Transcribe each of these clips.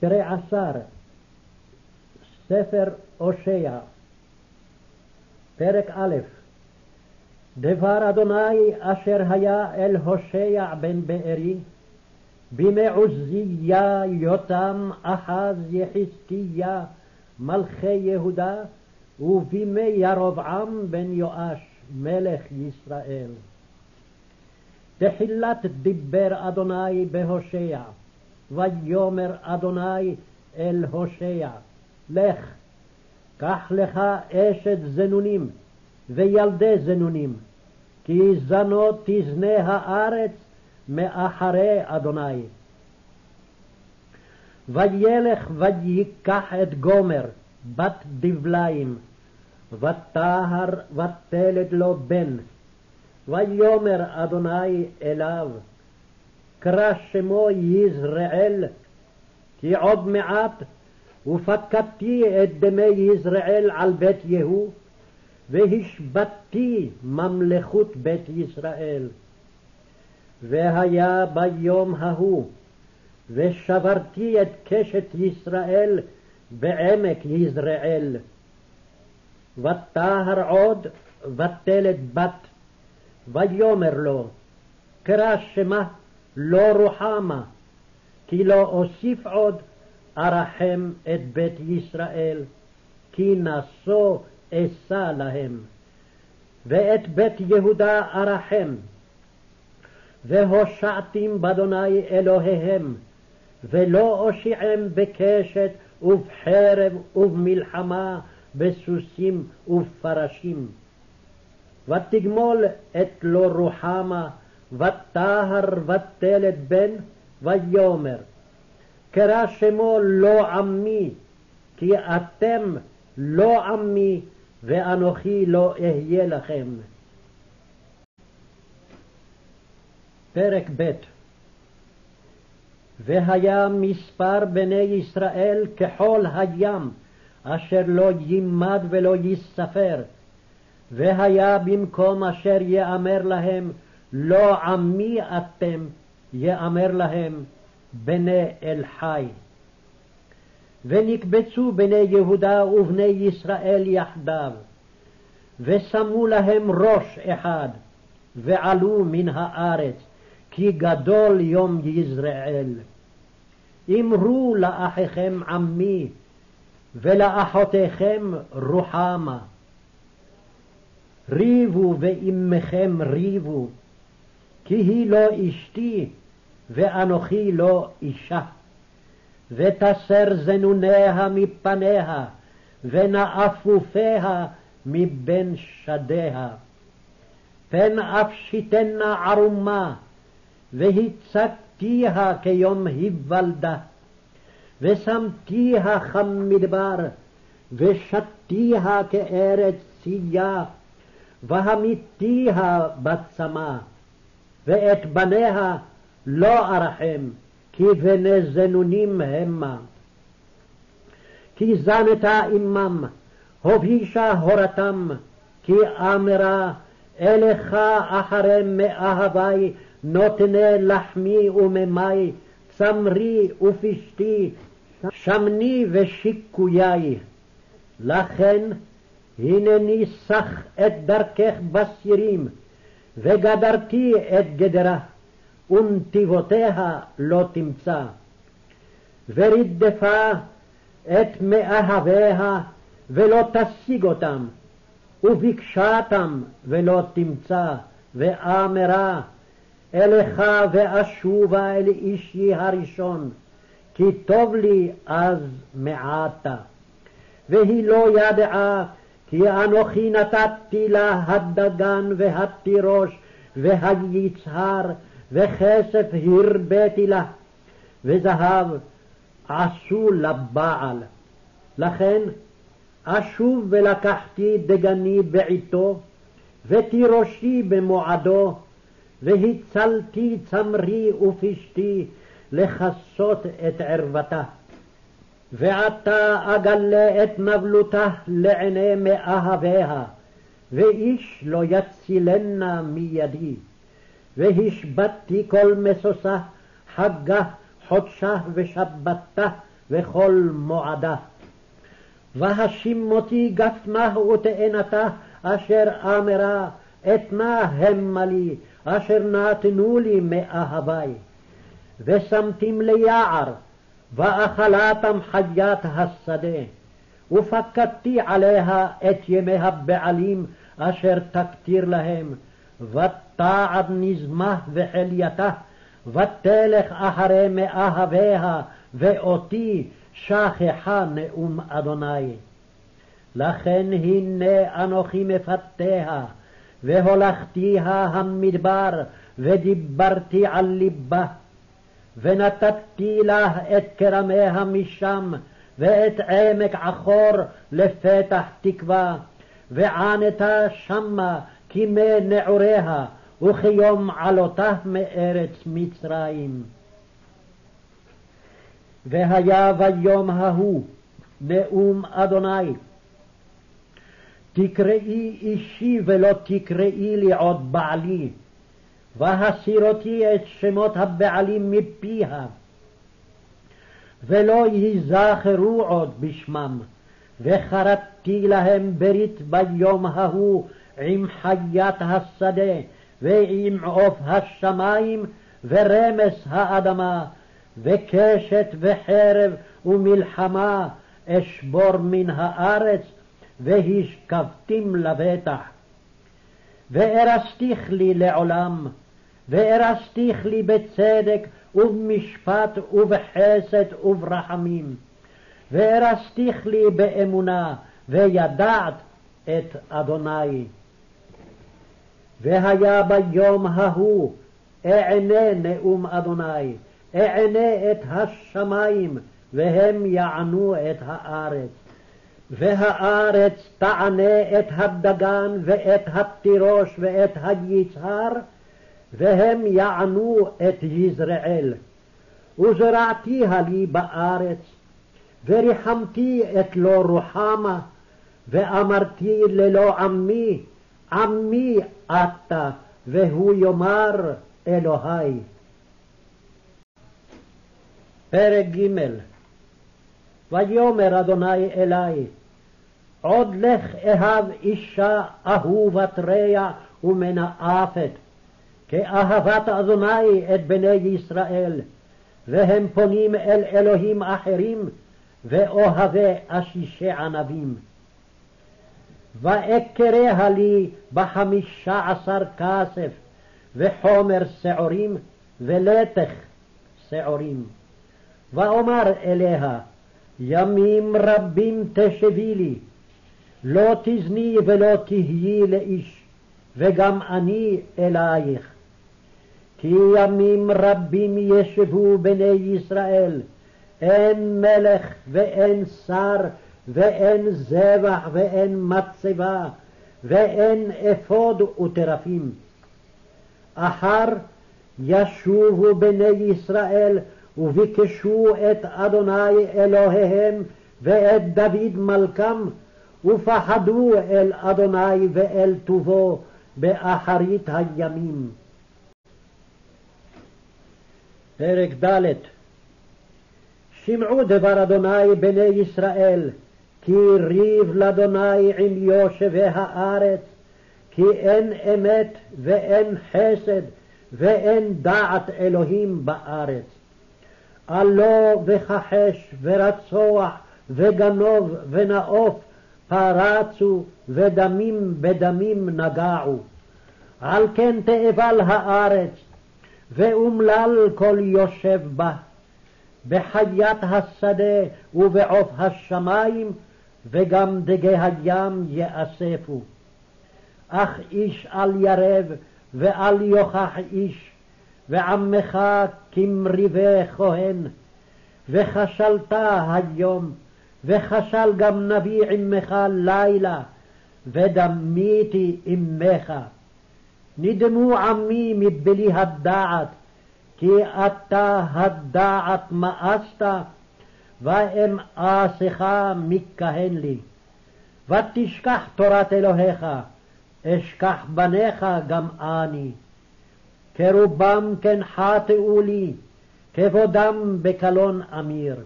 תראה עשר, ספר הושע, פרק א' דבר אדוני אשר היה אל הושע בן בארי, בימי עוזיה, יותם, אחז, יחזקיה, מלכי יהודה, ובימי ירבעם בן יואש, מלך ישראל. תחילת דיבר אדוני בהושע, ויאמר אדוני אל הושע, לך, קח לך אשת זנונים וילדי זנונים, כי זנות תזנה הארץ מאחרי אדוני. וילך ויקח את גומר, בת דבליים, וטהר ותלד לו בן. ויאמר אדוני אליו, קרא שמו יזרעאל, כי עוד מעט ופקדתי את דמי יזרעאל על בית יהוא, והשבתתי ממלכות בית ישראל. והיה ביום ההוא, ושברתי את קשת ישראל בעמק יזרעאל. וטהר עוד ותלת בת, ויאמר לו, קרא שמה לא רוחמה, כי לא אוסיף עוד ארחם את בית ישראל, כי נשוא אשא להם. ואת בית יהודה ארחם, והושעתים באדוני אלוהיהם, ולא אושיעם בקשת ובחרב ובמלחמה, בסוסים ובפרשים. ותגמול את לא רוחמה, וטהר ותלת בן, ויאמר, קרא שמו לא עמי, כי אתם לא עמי, ואנוכי לא אהיה לכם. פרק ב' והיה מספר בני ישראל כחול הים, אשר לא יימד ולא ייספר, והיה במקום אשר יאמר להם, לא עמי אתם, יאמר להם, בני אל חי. ונקבצו בני יהודה ובני ישראל יחדיו, ושמו להם ראש אחד, ועלו מן הארץ, כי גדול יום יזרעאל. אמרו לאחיכם עמי, ולאחותיכם רוחמה. ריבו ואימכם ריבו, כי היא לא אשתי, ואנוכי לא אישה. ותסר זנוניה מפניה, ונאפופיה מבין שדיה. פן אפשיתנה ערומה, והצגתיה כיום היוולדה. ושמתיה כמדבר, ושתיה כארץ צייה, והמיתיה בצמא, ואת בניה לא ארחם, כי בני זנונים המה. כי זנתה עמם, הובישה הורתם, כי אמרה אלך אחרי מאהבי נותני לחמי וממי, צמרי ופשתי, שמני ושיקויי. לכן הנני סח את דרכך בסירים, וגדרתי את גדרה, ונתיבותיה לא תמצא. ורדפה את מאהביה, ולא תשיג אותם, וביקשתם ולא תמצא, ואמרה אלך ואשובה אל אישי הראשון, כי טוב לי אז מעתה. והיא לא ידעה כי אנוכי נתתי לה הדגן והתירוש והיצהר וכסף הרביתי לה וזהב עשו לבעל. לכן אשוב ולקחתי דגני בעתו ותירושי במועדו והצלתי צמרי ופשתי לכסות את ערוותה. ועתה אגלה את נבלותה לעיני מאהביה, ואיש לא יצילנה מידי. והשבתתי כל משושה, חגה, חודשה ושבתה, וכל מועדה. והשימותי גפנה ותאנתה אשר אמרה אתנה המה לי אשר נתנו לי מאהבי. ושמתים ליער ואכלתם חיית השדה. ופקדתי עליה את ימי הבעלים אשר תקטיר להם, ותעד נזמה וחלייתה, ותלך אחרי מאהביה, ואותי שכחה נאום אדוני. לכן הנה אנוכי מפתיה, והולכתיה המדבר, ודיברתי על ליבה, ונתתי לה את כרמיה משם, ואת עמק עכור לפתח תקווה, וענתה שמה כמי נעוריה, וכיום עלותה מארץ מצרים. והיה ביום ההוא נאום אדוני, תקראי אישי ולא תקראי לי עוד בעלי, והסיר אותי את שמות הבעלים מפיה. ולא ייזכרו עוד בשמם, וחרטתי להם ברית ביום ההוא עם חיית השדה, ועם עוף השמים, ורמס האדמה, וקשת וחרב ומלחמה אשבור מן הארץ, והשכבתים לבטח. וארסתיך לי לעולם, וארסתיך לי בצדק ובמשפט ובחסד וברחמים. וארסתיך לי באמונה, וידעת את אדוני. והיה ביום ההוא אענה נאום אדוני, אענה את השמיים, והם יענו את הארץ. והארץ תענה את הדגן ואת התירוש ואת היצהר, והם יענו את יזרעאל. וזרעתיה לי בארץ, וריחמתי את לא רוחמה, ואמרתי ללא עמי, עמי אתה, והוא יאמר אלוהי. פרק ג' ויאמר אדוני אלי, עוד לך אהב אישה אהובת רע ומנאפת, כאהבת אדוני את בני ישראל, והם פונים אל אלוהים אחרים, ואוהבי אשישי ענבים. ואקריה לי בחמישה עשר כסף, וחומר שעורים, ולתך שעורים. ואומר אליה, ימים רבים תשבי לי, לא תזני ולא תהיי לאיש, וגם אני אלייך. כי ימים רבים ישבו בני ישראל, אין מלך ואין שר ואין זבח ואין מצבה ואין אפוד וטרפים. אחר ישובו בני ישראל וביקשו את אדוני אלוהיהם ואת דוד מלכם ופחדו אל אדוני ואל טובו באחרית הימים. פרק ד' שמעו דבר אדוני בני ישראל, כי ריב לאדוני עם יושבי הארץ, כי אין אמת ואין חסד ואין דעת אלוהים בארץ. עלו וכחש ורצוח וגנוב ונאוף פרצו ודמים בדמים נגעו. על כן תאבל הארץ ואומלל כל יושב בה. בחיית השדה ובעוף השמים, וגם דגי הים יאספו. אך איש אל ירב, ואל יוכח איש, ועמך כמריבי כהן. וכשלת היום, וכשל גם נביא עמך לילה, ודמיתי עמך. נדמו עמי מבלי הדעת, כי אתה הדעת מאסת, ואמאסך מכהן לי. ותשכח תורת אלוהיך, אשכח בניך גם אני. כרובם כן חטאו לי, כבודם בקלון אמיר.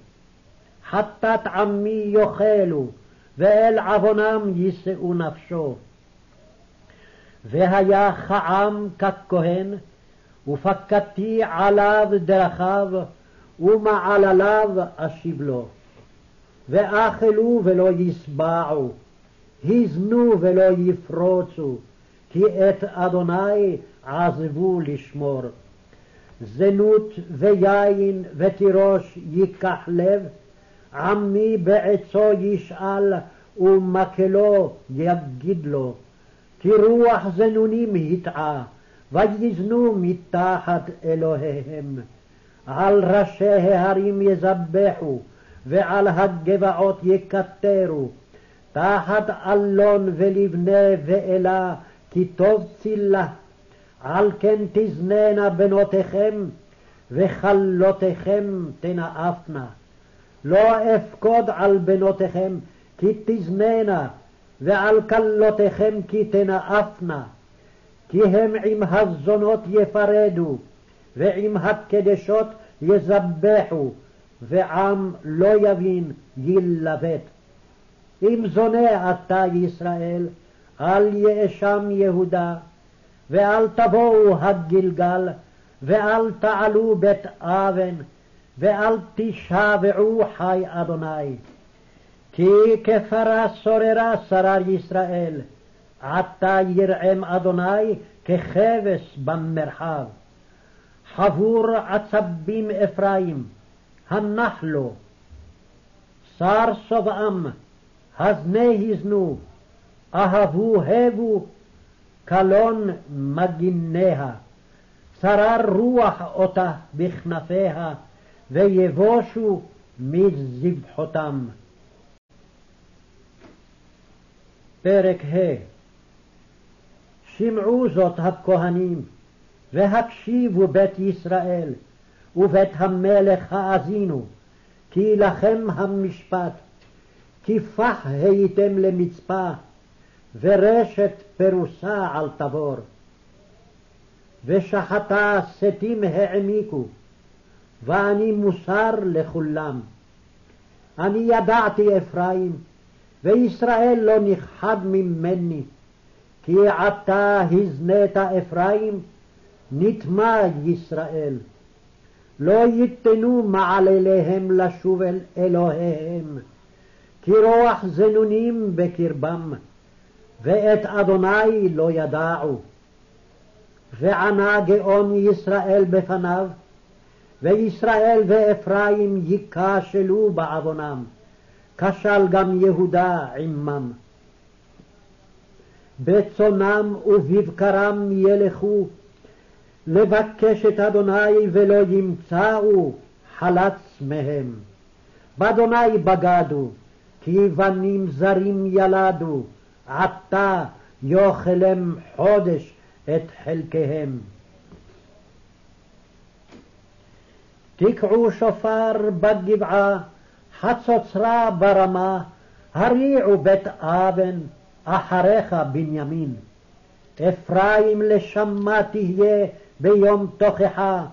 חטאת עמי יאכלו, ואל עוונם יישאו נפשו. והיה כעם ככהן, ופקדתי עליו דרכיו, ומעלליו אשיב לו. ואכלו ולא ישבעו, הזנו ולא יפרוצו, כי את אדוני עזבו לשמור. זנות ויין ותירוש ייקח לב, עמי בעצו ישאל ומקלו יגיד לו. כי רוח זנונים הטעה, ויזנו מתחת אלוהיהם. על ראשי ההרים יזבחו, ועל הגבעות יקטרו, תחת אלון ולבנה ואלה, כי טוב צילה. על כן תזננה בנותיכם, וכלותיכם תנאפנה. לא אפקוד על בנותיכם, כי תזננה, ועל כלותיכם כי תנאפנה. כי הם עם הזונות יפרדו, ועם הקדשות יזבחו, ועם לא יבין ילבט. אם זונה אתה ישראל, אל יאשם יהודה, ואל תבואו הגלגל, ואל תעלו בית אבן, ואל תשבעו חי אדוני. כי כפרה סוררה שרר ישראל, עתה ירעם אדוני ככבש במרחב. חבור עצבים אפרים, הנח לו. שר שובעם, הזנה הזנו, אהבו הבו, קלון מגיניה. שרר רוח אותה בכנפיה, ויבושו מזבחותם. פרק ה' שמעו זאת הכהנים, והקשיבו בית ישראל, ובית המלך האזינו, כי לכם המשפט, כי פח הייתם למצפה, ורשת פרוסה על תבור. ושחטה שתים העמיקו, ואני מוסר לכולם. אני ידעתי אפרים, וישראל לא נכחד ממני, כי עתה הזנית אפרים, נטמע ישראל. לא ייתנו מעלליהם לשוב אל אלוהיהם, כי רוח זנונים בקרבם, ואת אדוני לא ידעו. וענה גאון ישראל בפניו, וישראל ואפרים ייכשלו בעוונם. כשל גם יהודה עמם. בצונם ובבקרם ילכו, לבקש את אדוני ולא ימצאו חלץ מהם. באדוני בגדו, כי בנים זרים ילדו, עתה יאכלם חודש את חלקיהם. תקעו שופר בגבעה חצוצרה ברמה, הריעו בית אבן, אחריך בנימין. אפרים לשמה תהיה ביום תוכחה,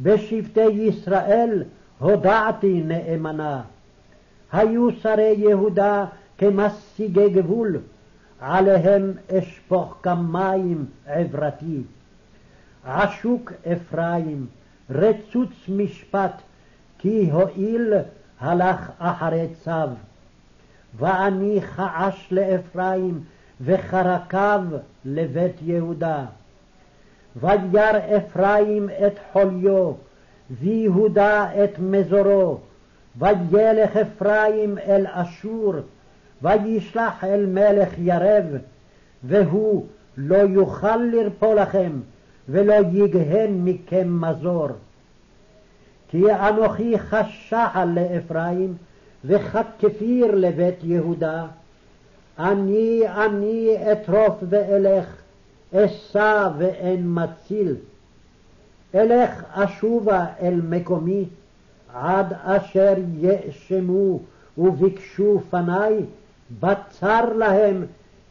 בשבטי ישראל הודעתי נאמנה. היו שרי יהודה כמשיגי גבול, עליהם אשפוך כמים עברתי. עשוק אפרים, רצוץ משפט, כי הואיל הלך אחרי צו. ואני כעש לאפרים, וחרקיו לבית יהודה. וירא אפרים את חוליו, ויהודה את מזורו. וילך אפרים אל אשור, וישלח אל מלך ירב, והוא לא יוכל לרפוא לכם, ולא יגהן מכם מזור. כי אנוכי חשחל לאפרים, וככפיר לבית יהודה. אני אני אטרוף ואלך, אשא ואין מציל. אלך אשובה אל מקומי, עד אשר יאשמו וביקשו פניי, בצר להם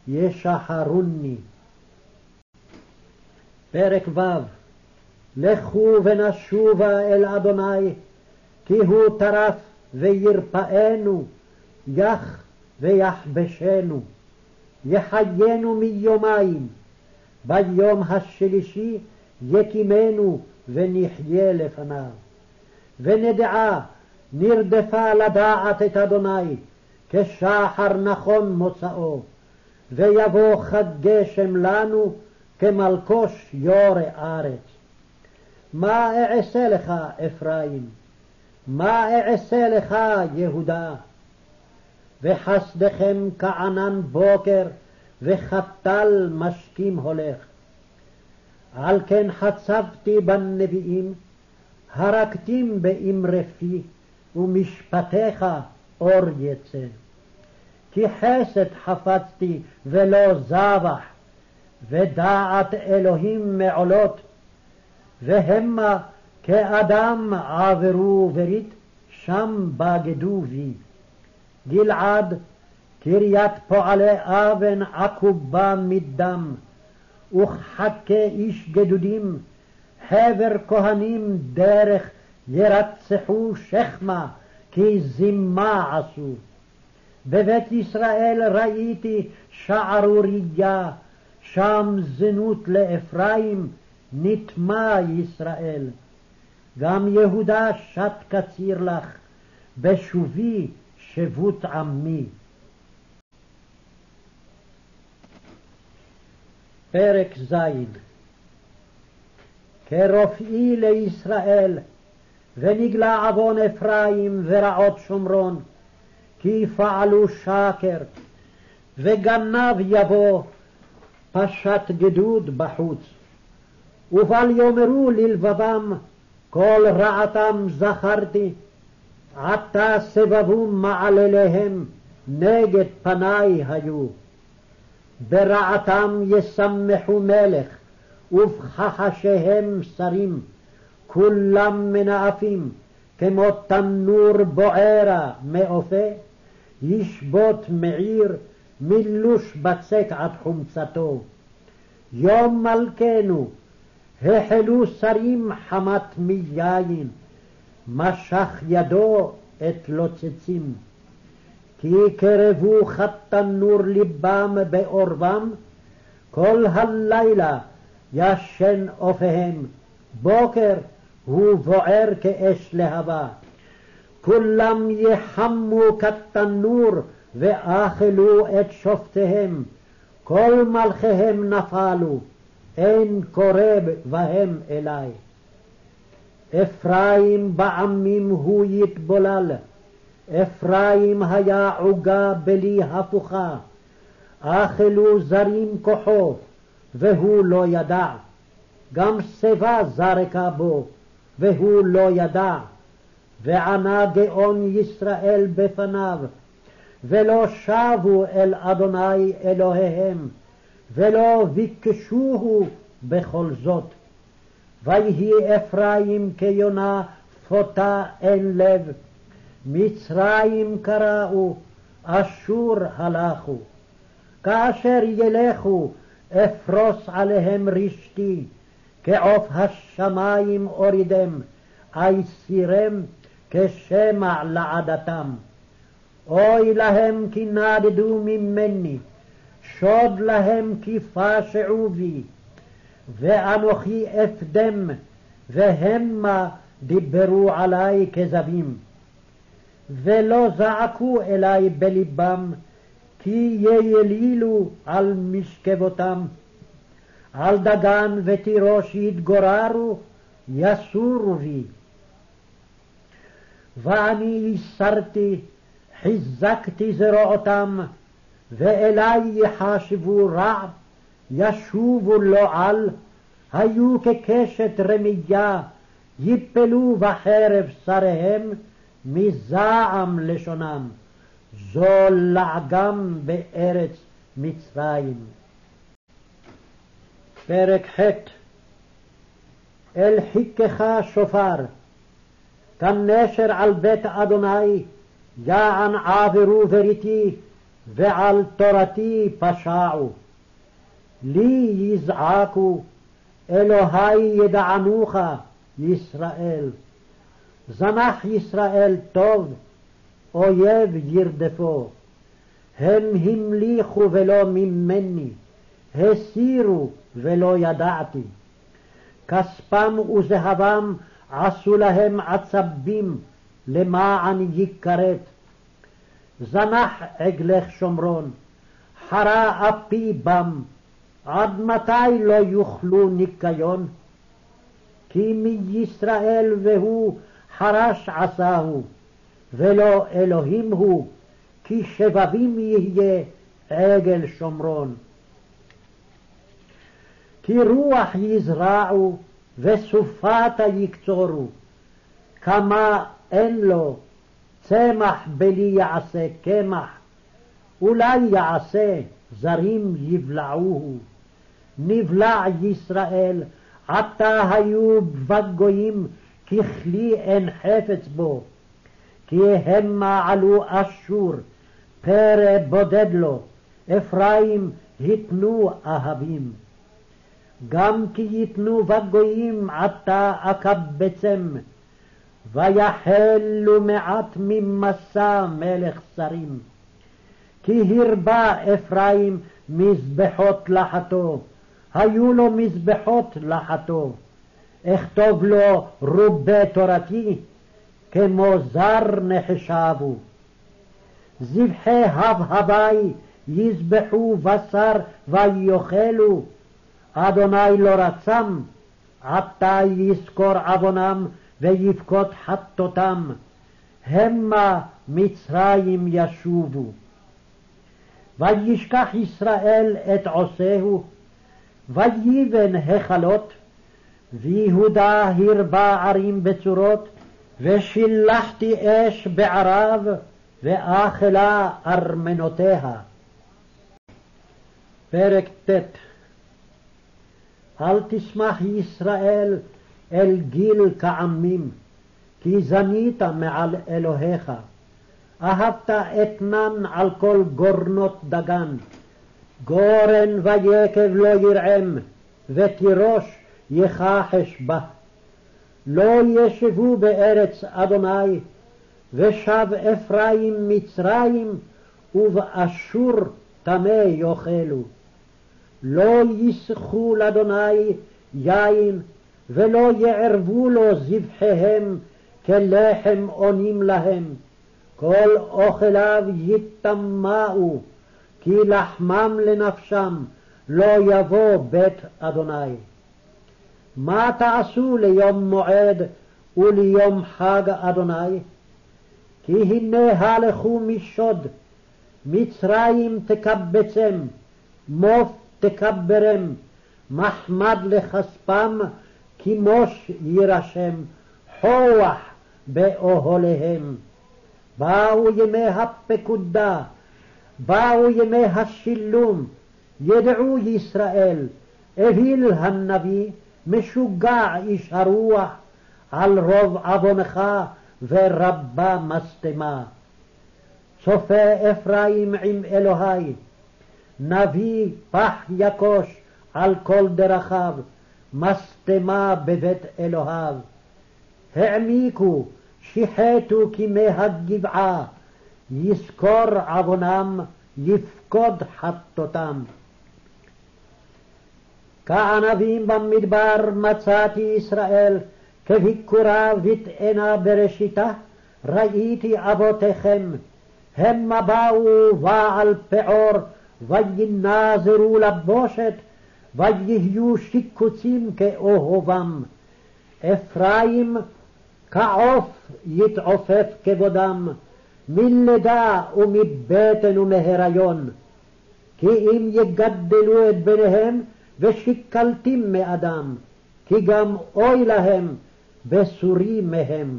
ישחרוני. פרק ו' לכו ונשובה אל אדוני, כי הוא טרף וירפאנו, יח ויחבשנו, יחיינו מיומיים, ביום השלישי יקימנו ונחיה לפניו. ונדעה נרדפה לדעת את אדוני, כשחר נכון מוצאו, ויבוא חד גשם לנו כמלקוש יורה ארץ. מה אעשה לך, אפרים? מה אעשה לך, יהודה? וחסדכם כענן בוקר, וחתל משכים הולך. על כן חצבתי בנביאים, הרגתים באמרי פי, ומשפטיך אור יצא. כי חסד חפצתי ולא זבח, ודעת אלוהים מעולות, והמה כאדם עברו ורית, שם בגדו בי. גלעד, קריית פועלי אבן עקובה מדם, וכחכה איש גדודים, חבר כהנים דרך ירצחו שכמה, כי זימה עשו. בבית ישראל ראיתי שערורייה, שם זנות לאפרים, נטמע ישראל. גם יהודה שת קציר לך, בשובי שבות עמי. פרק ז. כרופאי לישראל, ונגלה עוון אפרים ורעות שומרון, כי פעלו שקר, וגנב יבוא, פשט גדוד בחוץ. ובל יאמרו ללבבם, כל רעתם זכרתי, עתה סבבו מעלליהם, נגד פניי היו. ברעתם ישמחו מלך, ובכחשיהם שרים, כולם מנאפים, כמו תנור בוערה מאופה, ישבות מעיר, מילוש בצק עד חומצתו. יום מלכנו, החלו שרים חמת מיין, משך ידו את לוצצים. כי קרבו חתנור ליבם בעורבם, כל הלילה ישן אופיהם, בוקר הוא בוער כאש להבה. כולם יחמו כתנור ואכלו את שופטיהם, כל מלכיהם נפלו, אין קורב בהם אלי. אפרים בעמים הוא יתבולל, אפרים היה עוגה בלי הפוכה, אכלו זרים כוחו, והוא לא ידע. גם שיבה זרקה בו, והוא לא ידע. וענה גאון ישראל בפניו, ולא שבו אל אדוני אלוהיהם, ולא ביקשוהו בכל זאת. ויהי אפרים כיונה פותה אין לב, מצרים קראו, אשור הלכו. כאשר ילכו, אפרוס עליהם רשתי, כעוף השמים אורידם, אייסירם כשמע לעדתם. אוי להם כי נדדו ממני, שוד להם כי פשעו בי, ואנוכי אפדם, והמה דיברו עלי כזבים. ולא זעקו אלי בלבם, כי יילילו על משכבותם. על דגן ותירוש יתגוררו, יסורו בי. ואני הסרתי, חיזקתי זרועותם, ואלי יחשבו רע, ישובו לו על, היו כקשת רמייה, יפלו בחרב שריהם, מזעם לשונם, זו לעגם בארץ מצרים. פרק ח' אל חיכך שופר, כנשר על בית אדוני, יען עברו וריתי, ועל תורתי פשעו. לי יזעקו, אלוהי ידענוך, ישראל. זנח ישראל טוב, אויב ירדפו. הם המליכו ולא ממני, הסירו ולא ידעתי. כספם וזהבם עשו להם עצבים למען יכרת. זנח עגלך שומרון, חרה אפי בם, עד מתי לא יאכלו ניקיון? כי מישראל והוא חרש עשהו, ולא אלוהים הוא, כי שבבים יהיה עגל שומרון. כי רוח יזרעו וסופתה יקצורו, כמה אין לו, צמח בלי יעשה קמח, אולי יעשה, זרים יבלעוהו. נבלע ישראל, עתה היו בגויים, ככלי אין חפץ בו. כי המה עלו אשור, פרא בודד לו, אפרים התנו אהבים. גם כי יתנו בגויים עתה אקבצם, ויחלו מעט ממסע מלך שרים. כי הרבה אפרים מזבחות לחתו, היו לו מזבחות לחתו. אכתוב לו רובי תורתי, כמו זר נחשבו. זבחי הבהבי יזבחו בשר ויאכלו, אדוני לא רצם, עתה יזכור עוונם ויבכות חטאותם, המה מצרים ישובו. וישכח ישראל את עושהו, ויבן היכלות, ויהודה הרבה ערים בצורות, ושילחתי אש בערב, ואכלה ארמנותיה. פרק ט' אל תשמח ישראל אל גיל כעמים, כי זנית מעל אלוהיך. אהבת אתנן על כל גורנות דגן. גורן ויקב לא ירעם, ותירוש יכחש בה. לא ישבו בארץ אדוני, ושב אפרים מצרים, ובאשור טמא יאכלו. לא יסחו לאדוני יין, ולא יערבו לו זבחיהם, כלחם עונים להם. כל אוכליו יטמאו, כי לחמם לנפשם, לא יבוא בית אדוני. מה תעשו ליום מועד וליום חג אדוני? כי הנה הלכו משוד, מצרים תקבצם, מוף תקברם, מחמד לכספם, כמוש יירשם, חוח באוהליהם. באו ימי הפקודה, באו ימי השילום, ידעו ישראל, אוויל הנביא, משוגע איש הרוח, על רוב עוונך ורבה משטמה. צופה אפרים עם אלוהי, נביא פח יכוש על כל דרכיו, משטמה בבית אלוהיו. העמיקו, שיחתו כמי הגבעה, יזכור עוונם, יפקוד חטאותם. כענבים במדבר מצאתי ישראל, כביקורה ותאנה בראשיתה, ראיתי אבותיכם, המה באו בעל פעור, וינזרו לבושת, ויהיו שיקוצים כאהובם. אפרים כעוף יתעופף כבודם, מלידה ומבטן ומהיריון. כי אם יגדלו את בניהם, ושיקלתים מאדם, כי גם אוי להם בסורי מהם.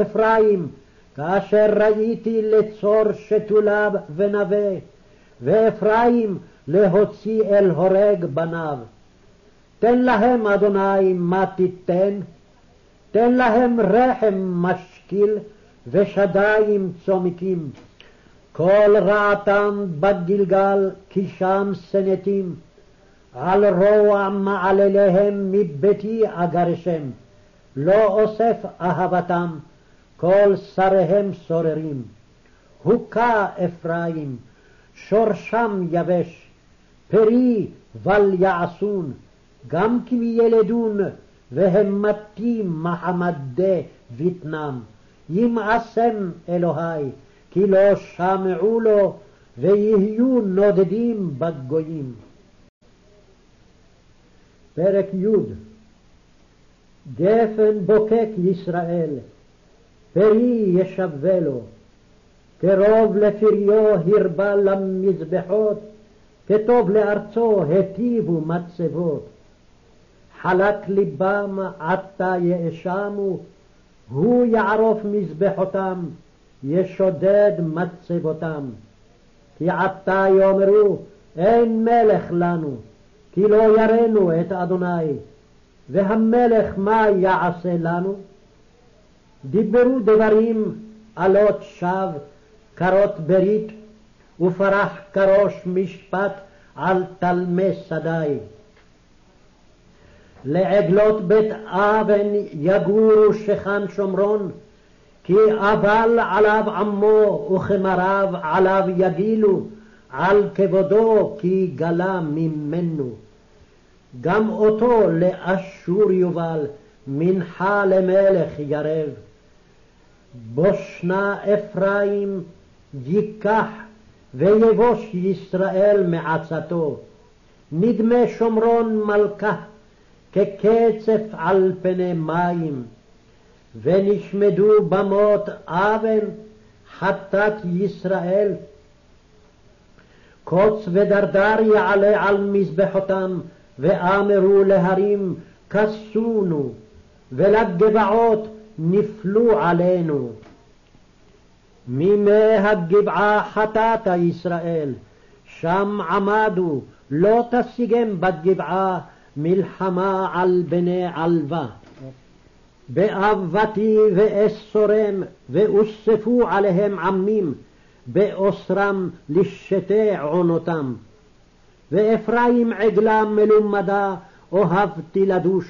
אפרים, כאשר ראיתי לצור שתוליו ונווה, ואפרים להוציא אל הורג בניו. תן להם, אדוני, מה תיתן? תן להם רחם משקיל ושדיים צומקים. כל רעתם בגלגל, כי שם שנאתים. על רוע מעלליהם מביתי אגרשם, לא אוסף אהבתם, כל שריהם סוררים. הוכה אפרים, שורשם יבש, פרי בל יעשון, גם כי ילדון, והם מתים מחמדי בטנם. ימאסם אלוהי, כי לא שמעו לו, ויהיו נודדים בגויים. פרק י' גפן בוקק ישראל, פרי ישווה לו, קרוב לפריו הרבה למזבחות, כטוב לארצו היטיבו מצבות. חלק ליבם עתה יאשמו, הוא יערוף מזבחותם, ישודד מצבותם. כי עתה יאמרו, אין מלך לנו, כי לא יראנו את אדוני, והמלך מה יעשה לנו? דיברו דברים עלות שווא, כרות ברית, ופרח כראש משפט על תלמי שדי. לעגלות בית אבן יגורו שכן שומרון, כי אבל עליו עמו וכמריו עליו יגילו, על כבודו כי גלה ממנו. גם אותו לאשור יובל, מנחה למלך ירב. בושנה אפרים ייקח, ויבוש ישראל מעצתו. נדמה שומרון מלכה, כקצף על פני מים. ונשמדו במות אבן חטאת ישראל. קוץ ודרדר יעלה על מזבחותם, ואמרו להרים כסונו, ולגבעות נפלו עלינו. מימי הגבעה חטאת ישראל, שם עמדו, לא תשיגם בגבעה מלחמה על בני עלווה. באבתי ואסורם, ואוספו עליהם עמים, באוסרם לשתי עונותם. ואפרים עגלה מלומדה, אוהבתי לדוש.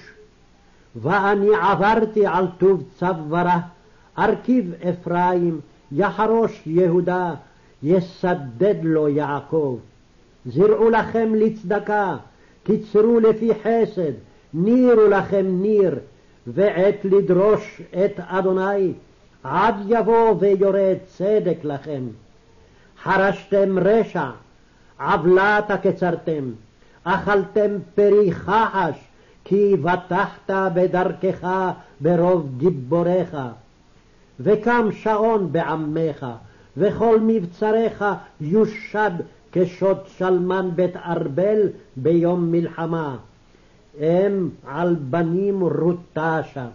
ואני עברתי על טוב צווארה, ארכיב אפרים, יחרוש יהודה, יסדד לו יעקב. זרעו לכם לצדקה, קיצרו לפי חסד, נירו לכם ניר, ועת לדרוש את אדוני, עד יבוא ויורד צדק לכם. חרשתם רשע, עוולת קצרתם, אכלתם פרי חחש, כי בטחת בדרכך ברוב גיבוריך. וקם שעון בעמך, וכל מבצריך יושד כשוד שלמן בית ארבל ביום מלחמה. אם על בנים רוטשה.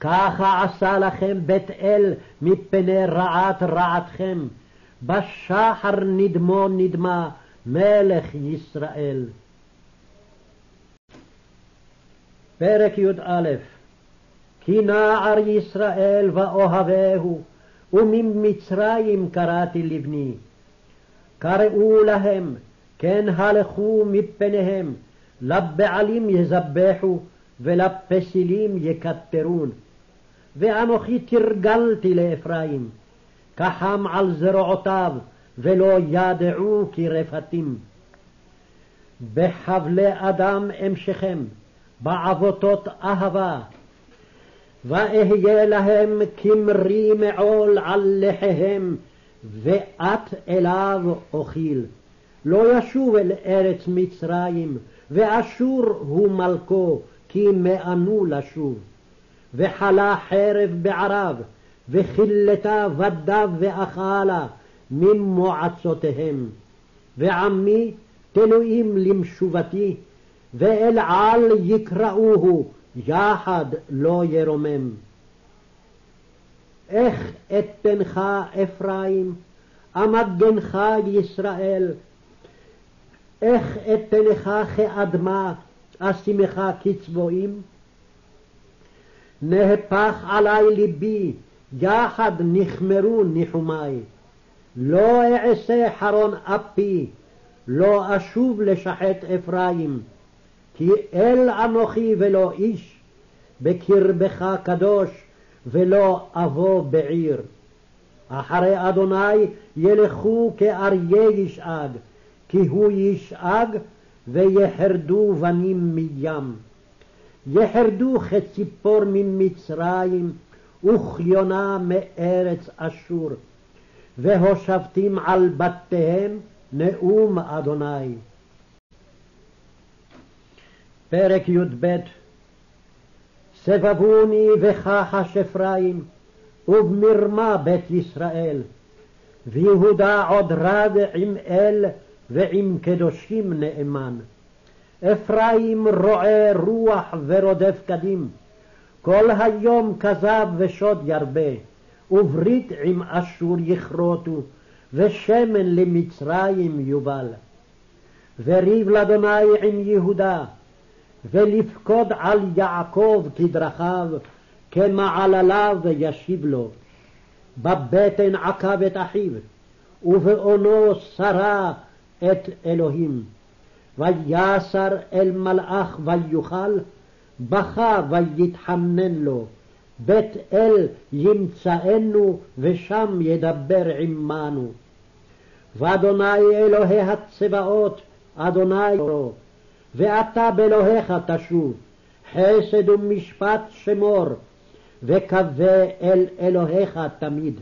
ככה עשה לכם בית אל מפני רעת רעתכם, בשחר נדמו נדמה מלך ישראל. פרק י"א כי נער ישראל ואוהביהו, וממצרים קראתי לבני. קראו להם, כן הלכו מפניהם, לבעלים יזבחו, ולפסילים יקטרון. ואנוכי תרגלתי לאפרים, כחם על זרועותיו, ולא ידעו כי רפתים. בחבלי אדם אמשכם, בעבותות אהבה, ואהיה להם כמרי מעול על לחיהם, ואת אליו אוכיל. לא ישוב אל ארץ מצרים, ואשור הוא מלכו, כי מאנו לשוב. וחלה חרב בערב, וכילתה בדיו ואכלה ממועצותיהם. ועמי תלויים למשובתי, ואל על יקראוהו, יחד לא ירומם. איך אתנך אפרים, אמגנך ישראל, איך אתנך כאדמה, אשימך כצבועים? נהפך עלי ליבי, יחד נחמרו ניחומי. לא אעשה חרון אפי, לא אשוב לשחט אפרים, כי אל אנוכי ולא איש, בקרבך קדוש, ולא אבוא בעיר. אחרי אדוני ילכו כאריה ישאג, כי הוא ישאג ויחרדו בנים מים. יחרדו כציפור ממצרים, וכיונה מארץ אשור. והושבתים על בתיהם נאום אדוני. פרק י"ב סבבוני וכחש אפרים, ובמרמה בית ישראל. ויהודה עוד רד עם אל ועם קדושים נאמן. אפרים רועה רוח ורודף קדים, כל היום כזב ושוד ירבה, וברית עם אשור יכרותו, ושמן למצרים יובל. וריב לאדוני עם יהודה, ולפקוד על יעקב כדרכיו, כמעלליו ישיב לו. בבטן עקב את אחיו, ובאונו שרה את אלוהים. ויסר אל מלאך ויוכל, בכה ויתחנן לו. בית אל ימצאנו, ושם ידבר עמנו. ואדוני אלוהי הצבאות, אדוני ואתה באלוהיך תשוב, חסד ומשפט שמור, וקווה אל אלוהיך תמיד.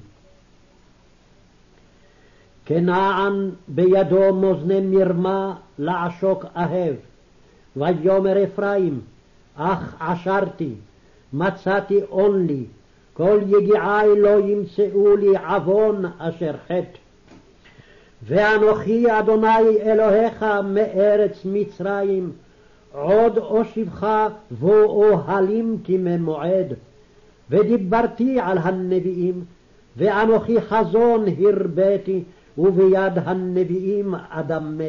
כנען בידו מאזני מרמה לעשוק אהב, ויאמר אפרים, אך עשרתי, מצאתי און לי, כל יגיעי לא ימצאו לי עוון אשר חטא. ואנוכי אדוני אלוהיך מארץ מצרים, עוד אושיבך בו אוהלים כממועד. ודיברתי על הנביאים, ואנוכי חזון הרביתי, וביד הנביאים אדמה.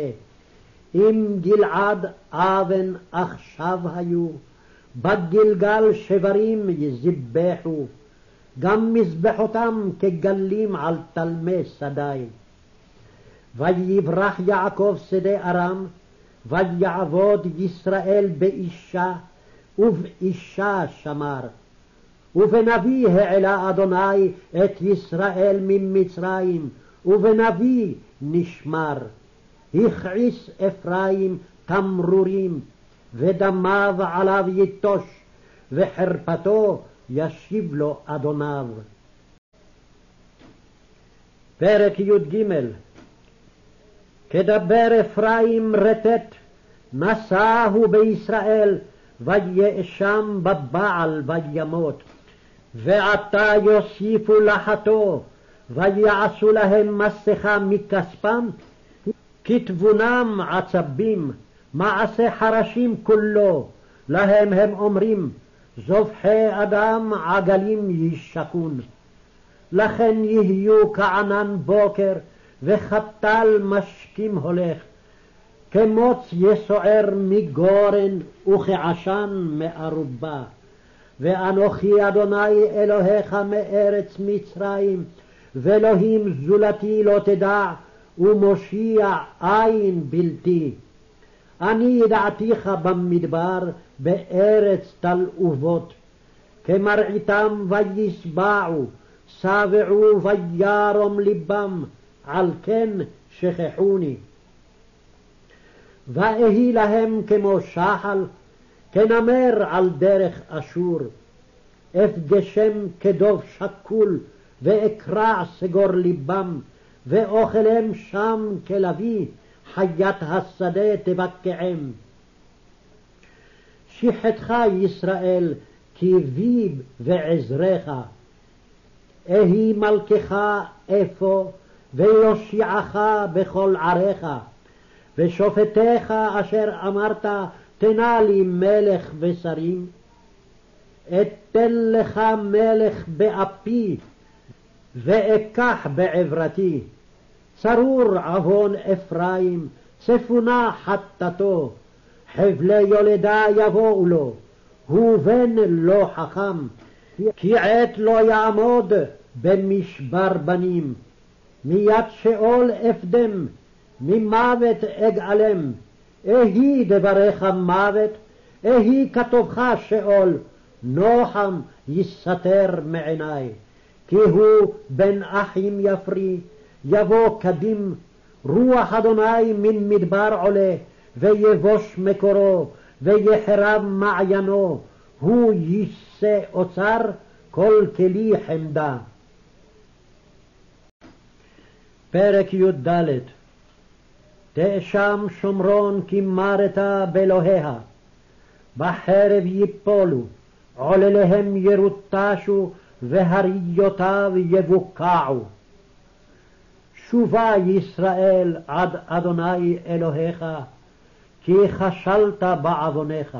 אם גלעד אבן עכשיו היו, בגלגל שברים יזבחו, גם מזבחותם כגלים על תלמי שדי. ויברח יעקב שדה ארם, ויעבוד ישראל באישה, ובאישה שמר. ובנביא העלה אדוני את ישראל ממצרים, ובנביא נשמר. הכעיס אפרים תמרורים, ודמיו עליו יטוש, וחרפתו ישיב לו אדוניו. פרק י"ג כדבר אפרים רטט, נשאהו בישראל, ויאשם בבעל וימות. ועתה יוסיפו לחתו, ויעשו להם מסכה מכספם, כתבונם עצבים, מעשה חרשים כולו, להם הם אומרים, זובחי אדם עגלים ישקון. לכן יהיו כענן בוקר, וחתל משכים הולך, כמוץ יסוער מגורן, וכעשן מארובה. ואנוכי אדוני אלוהיך מארץ מצרים, ואלוהים זולתי לא תדע, ומושיע אין בלתי. אני ידעתיך במדבר, בארץ תלאובות. כמרעיתם וישבעו, שבעו וירום לבם, על כן שכחוני. ואהי להם כמו שחל, כנמר על דרך אשור. אפגשם כדוב שקול, ואקרע סגור לבם, ואוכלם שם כלביא, חיית השדה תבקעם. שחתך ישראל, כי ביב ועזרך. אהי מלכך אפוא, ויושיעך בכל עריך, ושופטיך אשר אמרת תנה לי מלך ושרים, אתן לך מלך באפי, ואקח בעברתי. צרור עוון אפרים, צפונה חטאתו, חבלי יולדה יבואו לו, הוא בן לא חכם, כי עת לא יעמוד במשבר בנים. מיד שאול אפדם, ממוות אגאלם. אהי דבריך מוות, אהי כתובך שאול, נוחם יסתר מעיני, כי הוא בן אחים יפרי, יבוא קדים, רוח אדוני מן מדבר עולה, ויבוש מקורו, ויחרב מעיינו, הוא יישא אוצר, כל כלי חמדה. פרק י"ד תאשם שומרון כי מרתה באלוהיה, בחרב יפולו, עולליהם ירוטשו, והריותיו יבוקעו. שובה ישראל עד אדוני אלוהיך, כי כשלת בעווניך.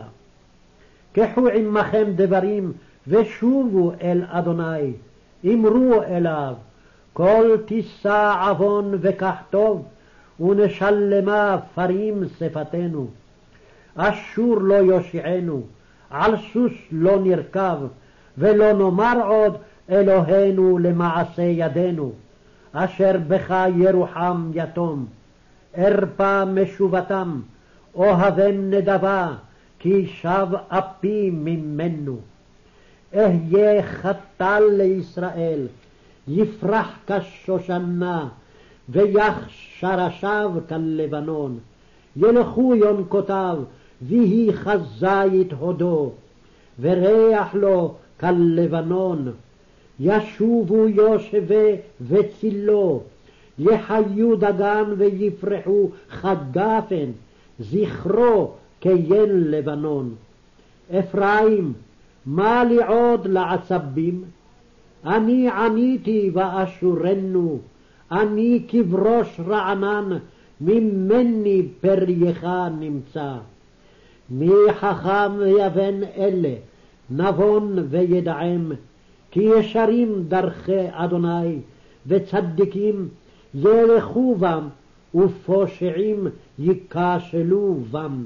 קחו עמכם דברים ושובו אל אדוני, אמרו אליו, כל תישא עוון וקח טוב, ונשלמה פרים שפתנו. אשור לא יושיענו, על סוס לא נרכב, ולא נאמר עוד אלוהינו למעשה ידינו, אשר בך ירוחם יתום. ארפה משובתם, אוהבם נדבה, כי שב אפי ממנו. אהיה חתל לישראל, יפרח כשושנה, ויח שרשיו כלבנון. ילכו יונקותיו, ויהי כזית הודו, וריח לו כלבנון. ישובו יושבי וצילו, יחיו דגן ויפרחו חגפן, זכרו כיין לבנון. אפרים, מה לי עוד לעצבים? אני עניתי ואשורנו, אני כבראש רענן, ממני פרייך נמצא. מי חכם ויבן אלה, נבון וידעם, כי ישרים דרכי אדוני, וצדיקים ילכו בם, ופושעים ייכשלו בם.